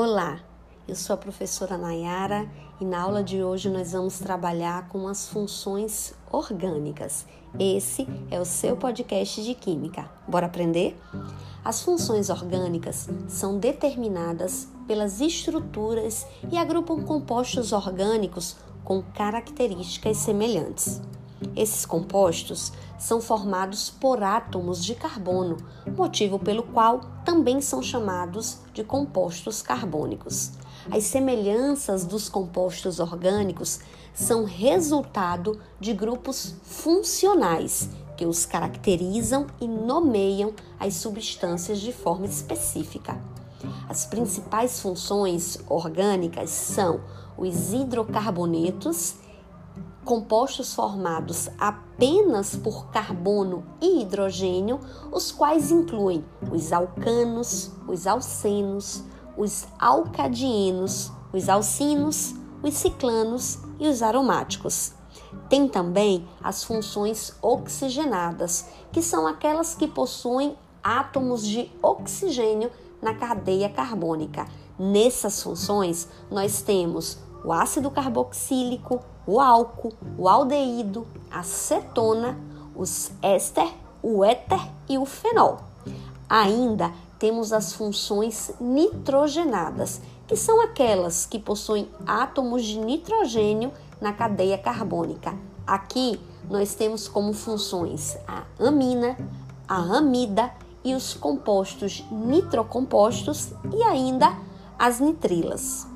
Olá, eu sou a professora Nayara e na aula de hoje nós vamos trabalhar com as funções orgânicas. Esse é o seu podcast de Química. Bora aprender? As funções orgânicas são determinadas pelas estruturas e agrupam compostos orgânicos com características semelhantes. Esses compostos são formados por átomos de carbono, motivo pelo qual também são chamados de compostos carbônicos. As semelhanças dos compostos orgânicos são resultado de grupos funcionais que os caracterizam e nomeiam as substâncias de forma específica. As principais funções orgânicas são os hidrocarbonetos compostos formados apenas por carbono e hidrogênio, os quais incluem os alcanos, os alcenos, os alcadienos, os alcinos, os ciclanos e os aromáticos. Tem também as funções oxigenadas, que são aquelas que possuem átomos de oxigênio na cadeia carbônica. Nessas funções, nós temos o ácido carboxílico, o álcool, o aldeído, a cetona, os éster, o éter e o fenol. Ainda temos as funções nitrogenadas, que são aquelas que possuem átomos de nitrogênio na cadeia carbônica. Aqui nós temos como funções a amina, a amida e os compostos nitrocompostos e ainda as nitrilas.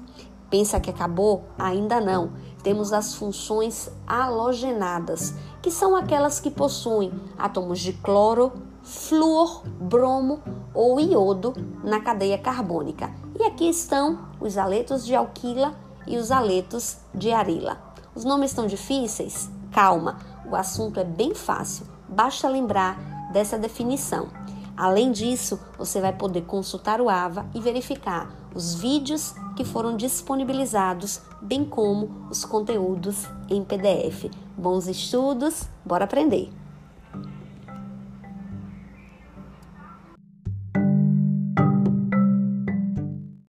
Pensa que acabou? Ainda não. Temos as funções halogenadas, que são aquelas que possuem átomos de cloro, flúor, bromo ou iodo na cadeia carbônica. E aqui estão os aletos de alquila e os aletos de arila. Os nomes estão difíceis? Calma, o assunto é bem fácil. Basta lembrar dessa definição. Além disso, você vai poder consultar o AVA e verificar os vídeos que foram disponibilizados, bem como os conteúdos em PDF. Bons estudos, bora aprender!